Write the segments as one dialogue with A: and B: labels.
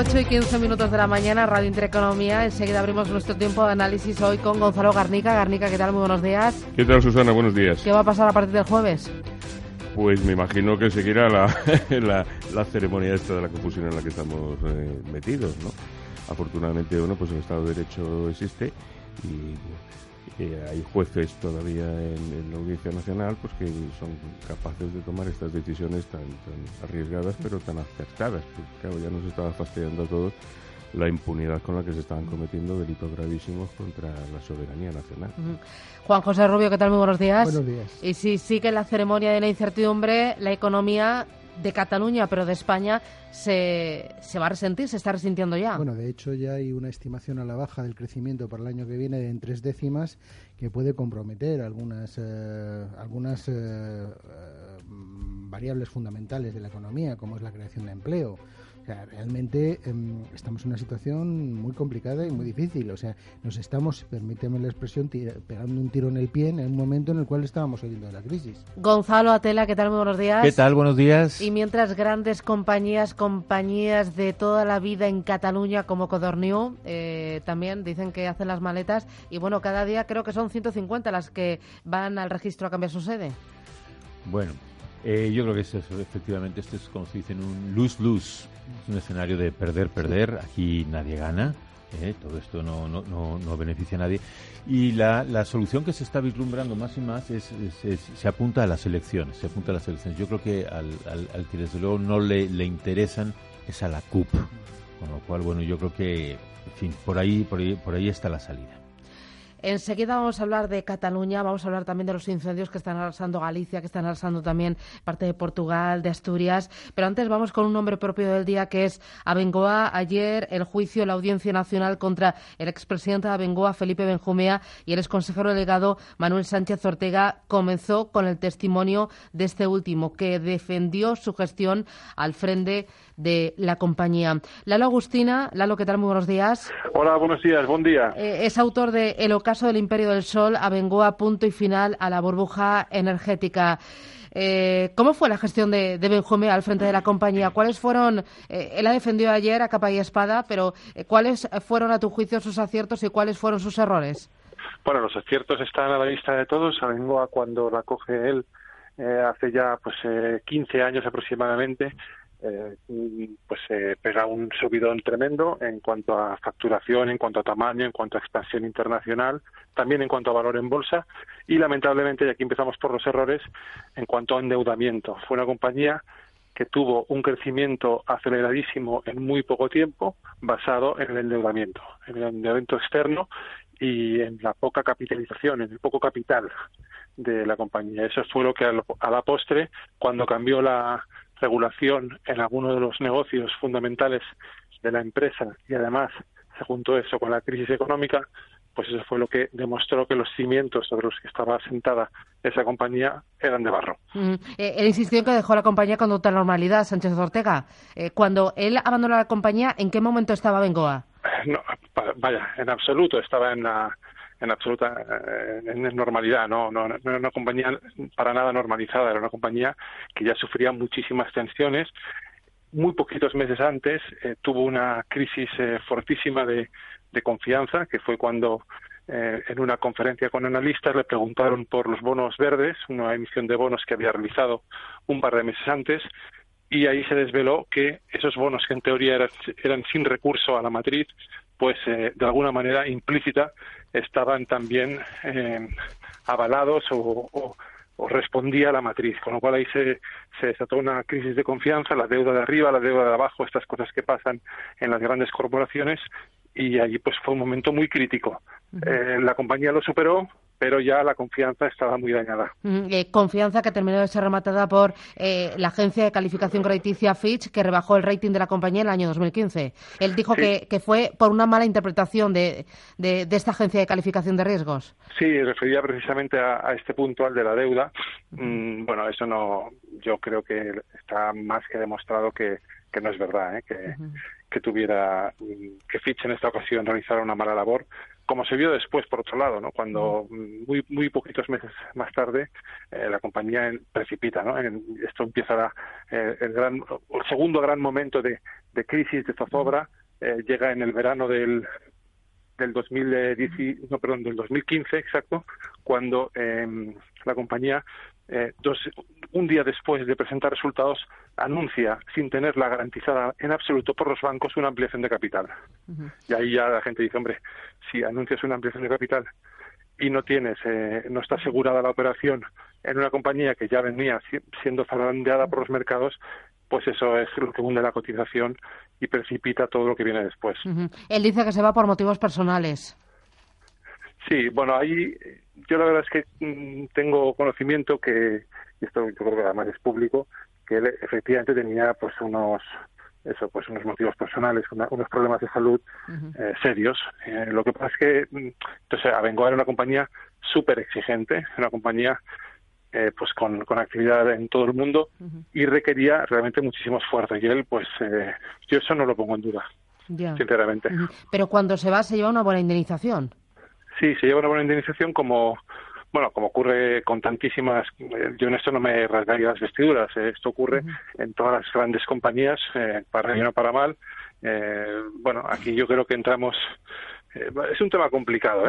A: 8 y 15 minutos de la mañana, Radio Intereconomía. Enseguida abrimos nuestro tiempo de análisis hoy con Gonzalo Garnica. Garnica, ¿qué tal? Muy buenos días.
B: ¿Qué tal, Susana? Buenos días.
A: ¿Qué va a pasar a partir del jueves?
B: Pues me imagino que seguirá la, la, ceremonia esta de la confusión en la que estamos eh, metidos, ¿no? Afortunadamente, bueno, pues el Estado de Derecho existe y hay jueces todavía en, la Audiencia Nacional pues que son capaces de tomar estas decisiones tan, arriesgadas pero tan acertadas. Porque, claro, ya nos estaba fastidiando a todos la impunidad con la que se estaban cometiendo delitos gravísimos contra la soberanía nacional.
A: Juan José Rubio, ¿qué tal? Muy buenos días.
C: Buenos días.
A: Y si sigue la ceremonia de la incertidumbre, la economía de Cataluña, pero de España, se, se va a resentir, se está resintiendo ya.
C: Bueno, de hecho ya hay una estimación a la baja del crecimiento para el año que viene en tres décimas que puede comprometer algunas, eh, algunas eh, eh, variables fundamentales de la economía, como es la creación de empleo realmente em, estamos en una situación muy complicada y muy difícil. O sea, nos estamos, permíteme la expresión, pegando un tiro en el pie en el momento en el cual estábamos saliendo de la crisis.
A: Gonzalo Atela, ¿qué tal? Muy buenos días.
D: ¿Qué tal? Buenos días.
A: Y mientras grandes compañías, compañías de toda la vida en Cataluña como Codorniu, eh, también dicen que hacen las maletas y bueno, cada día creo que son 150 las que van al registro a cambiar su sede.
D: Bueno, eh, yo creo que es efectivamente, esto es como se dice, un lose-lose. Es un escenario de perder-perder. Aquí nadie gana. ¿eh? Todo esto no, no, no, beneficia a nadie. Y la, la, solución que se está vislumbrando más y más es, se apunta a las elecciones. Se apunta a las elecciones. Yo creo que al, al, que desde luego no le, le interesan es a la CUP. Con lo cual, bueno, yo creo que, en fin, por ahí, por ahí, por ahí está la salida.
A: Enseguida vamos a hablar de Cataluña, vamos a hablar también de los incendios que están arrasando Galicia, que están arrasando también parte de Portugal, de Asturias. Pero antes vamos con un nombre propio del día que es Abengoa. Ayer el juicio, la Audiencia Nacional contra el expresidente de Abengoa, Felipe Benjumea, y el exconsejero delegado Manuel Sánchez Ortega comenzó con el testimonio de este último, que defendió su gestión al frente de la compañía. Lalo Agustina, Lalo, ¿qué tal? Muy buenos días.
E: Hola, buenos días, buen día.
A: Eh, es autor de El ocaso del Imperio del Sol, a punto y final a la burbuja energética. Eh, ¿Cómo fue la gestión de, de al frente de la compañía? ¿Cuáles fueron, eh, él ha defendido ayer a capa y espada, pero ¿cuáles fueron a tu juicio sus aciertos y cuáles fueron sus errores?
E: Bueno, los aciertos están a la vista de todos. Abengoa, cuando la coge él, hace ya pues 15 años aproximadamente, eh, pues se pega un subidón tremendo en cuanto a facturación, en cuanto a tamaño, en cuanto a expansión internacional, también en cuanto a valor en bolsa y lamentablemente, y aquí empezamos por los errores, en cuanto a endeudamiento. Fue una compañía que tuvo un crecimiento aceleradísimo en muy poco tiempo basado en el endeudamiento, en el endeudamiento externo y en la poca capitalización, en el poco capital de la compañía. Eso fue lo que a la postre, cuando cambió la, regulación en algunos de los negocios fundamentales de la empresa y además se juntó eso con la crisis económica, pues eso fue lo que demostró que los cimientos sobre los que estaba asentada esa compañía eran de barro.
A: Mm, eh, él insistió en que dejó la compañía con total normalidad, Sánchez Ortega. Eh, cuando él abandonó la compañía, ¿en qué momento estaba Bengoa?
E: No, vaya, en absoluto. Estaba en la, en absoluta eh, en normalidad, no, no, no era una compañía para nada normalizada, era una compañía que ya sufría muchísimas tensiones. Muy poquitos meses antes eh, tuvo una crisis eh, fortísima de, de, confianza, que fue cuando en una conferencia con analistas le preguntaron por los bonos verdes, una emisión de bonos que había realizado un par de meses antes, y ahí se desveló que esos bonos que en teoría eran, eran sin recurso a la matriz, pues de alguna manera implícita estaban también eh, avalados o, respondía a la matriz, con lo cual ahí se, se desató una crisis de confianza, la deuda de arriba, la deuda de abajo, estas cosas que pasan en las grandes corporaciones y allí pues fue un momento muy crítico. Eh, la compañía lo superó, pero ya la confianza estaba muy dañada.
A: Eh, confianza que terminó de ser rematada por eh, la agencia de calificación crediticia Fitch, que rebajó el rating de la compañía en el año 2015. Él dijo que, fue por una mala interpretación de, de, esta agencia de calificación de riesgos.
E: Sí, refería precisamente a, este punto, al de la deuda. Mm, bueno, eso no, yo creo que está más que demostrado que, que no es verdad, ¿eh? que, que tuviera, que Fitch en esta ocasión realizara una mala labor como se vio después, por otro lado, ¿no? cuando muy, muy poquitos meses más tarde eh, la compañía precipita. ¿no? esto empieza eh, el, gran, el segundo gran momento de, de crisis, de zozobra, eh, llega en el verano del, del, 2010, no, perdón, del 2015, exacto, cuando em, la compañía eh, dos, un día después de presentar resultados, anuncia, sin tenerla garantizada en absoluto por los bancos, una ampliación de capital. Y ahí ya la gente dice, hombre, si anuncias una ampliación de capital y no tienes, eh, no está asegurada la operación en una compañía que ya venía siendo zarandeada por los mercados, pues eso es lo que hunde la cotización y precipita todo lo que viene después.
A: Él dice que se va por motivos personales.
E: Sí, bueno, ahí yo la verdad es que mm, tengo conocimiento que, y esto yo creo que además es público, que él efectivamente tenía pues unos eso pues unos motivos personales unos problemas de salud eh, serios. Eh, lo que pasa es que mm, entonces Abengoa era una compañía súper exigente una compañía eh, pues con, con, actividad en todo el mundo y requería realmente muchísimo esfuerzo. Y él pues yo eso no lo pongo en duda sinceramente.
A: Pero cuando se va se lleva una buena indemnización
E: Sí, se lleva una buena indemnización como bueno, como ocurre con tantísimas, eh, yo en esto no me rasgaría las vestiduras, eh, esto ocurre en todas las grandes compañías, eh, para bien o para mal. bueno, aquí yo creo que entramos, es un tema complicado,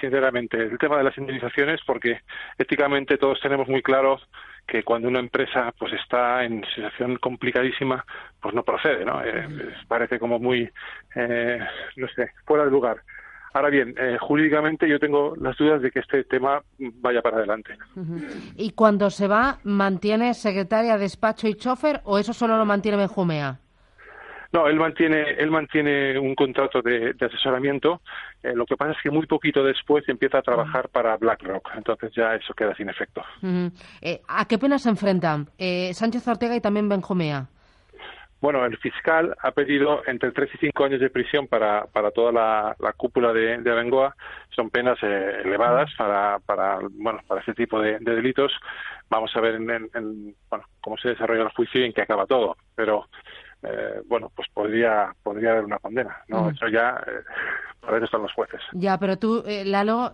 E: sinceramente, el tema de las indemnizaciones, porque éticamente todos tenemos muy claro que cuando una empresa pues está en situación complicadísima, pues no procede, ¿no? parece como muy, no sé, fuera de lugar. Ahora bien, eh, jurídicamente yo tengo las dudas de que este tema vaya para adelante.
A: ¿Y cuando se va, mantiene secretaria, despacho y chofer o eso solo lo mantiene Benjumea?
E: No, él mantiene, él mantiene un contrato de, asesoramiento. Eh, lo que pasa es que muy poquito después empieza a trabajar para BlackRock. Entonces ya eso queda sin efecto.
A: Eh, ¿A qué pena se enfrentan Sánchez Ortega y también Benjumea?
E: Bueno, el fiscal ha pedido entre tres y cinco años de prisión para, para toda la, cúpula de, de, Abengoa. Son penas eh, elevadas para, para, bueno, para este tipo de, delitos. Vamos a ver en, bueno, cómo se desarrolla el juicio y en qué acaba todo. Pero, eh, bueno, pues podría, podría haber una condena. ¿no? Eso ya, eh, para eso están los jueces.
A: Ya, pero tú, Lalo,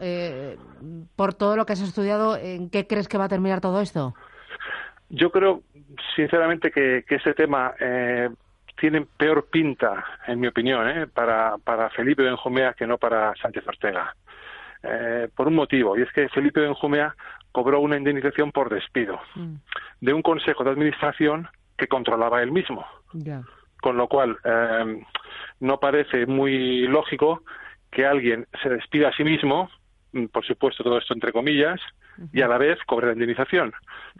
A: por todo lo que has estudiado, ¿en qué crees que va a terminar todo esto?
E: Yo creo, sinceramente, que, ese tema eh, tiene peor pinta, en mi opinión, eh, para, para Felipe Benjumea que no para Sánchez Ortega. Eh, por un motivo, y es que Felipe Benjumea cobró una indemnización por despido mm. de un consejo de administración que controlaba él mismo. Con lo cual, eh, no parece muy lógico que alguien se despida a sí mismo, mm, por supuesto todo esto entre comillas, y a la vez cobre la indemnización.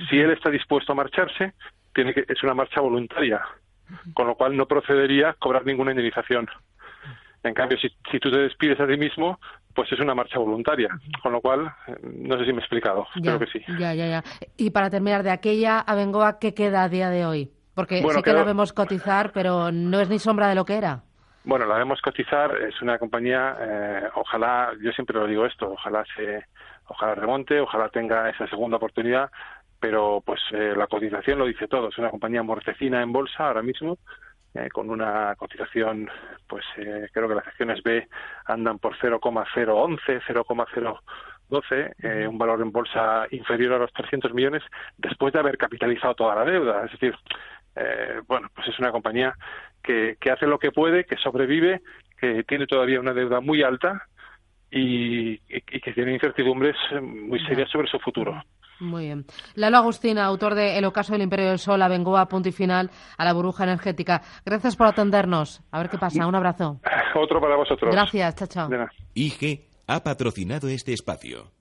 E: Si él está dispuesto a marcharse, tiene que, es una marcha voluntaria, con lo cual no procedería cobrar ninguna indemnización. En cambio, si, si tú te despides a ti mismo, pues es una marcha voluntaria, con lo cual, no sé si me he explicado, creo que sí.
A: Ya, ya, ya. Y para terminar, de aquella Abengoa, ¿qué queda a día de hoy? Porque sí que la vemos cotizar, pero no es ni sombra de lo que era.
E: Bueno, la vemos cotizar, es una compañía, eh, ojalá, yo siempre lo digo esto, ojalá se, ojalá remonte, ojalá tenga esa segunda oportunidad, pero pues eh, la cotización lo dice todo, es una compañía mortecina en bolsa ahora mismo, eh, con una cotización, pues eh, creo que las acciones B andan por 0,011, 0,012, eh, un valor en bolsa inferior a los 300 millones después de haber capitalizado toda la deuda. Es decir, eh, bueno, pues es una compañía que, que hace lo que puede, que sobrevive, que tiene todavía una deuda muy alta, y, que tiene incertidumbres muy serias sobre su futuro.
A: Muy bien. Lalo Agustina, autor de El ocaso del Imperio del Sol, Abengoa, punto y final a la burbuja energética. Gracias por atendernos. A ver qué pasa. Un abrazo.
E: Otro para vosotros.
A: Gracias. Chao, chao.
F: IG ha patrocinado este espacio.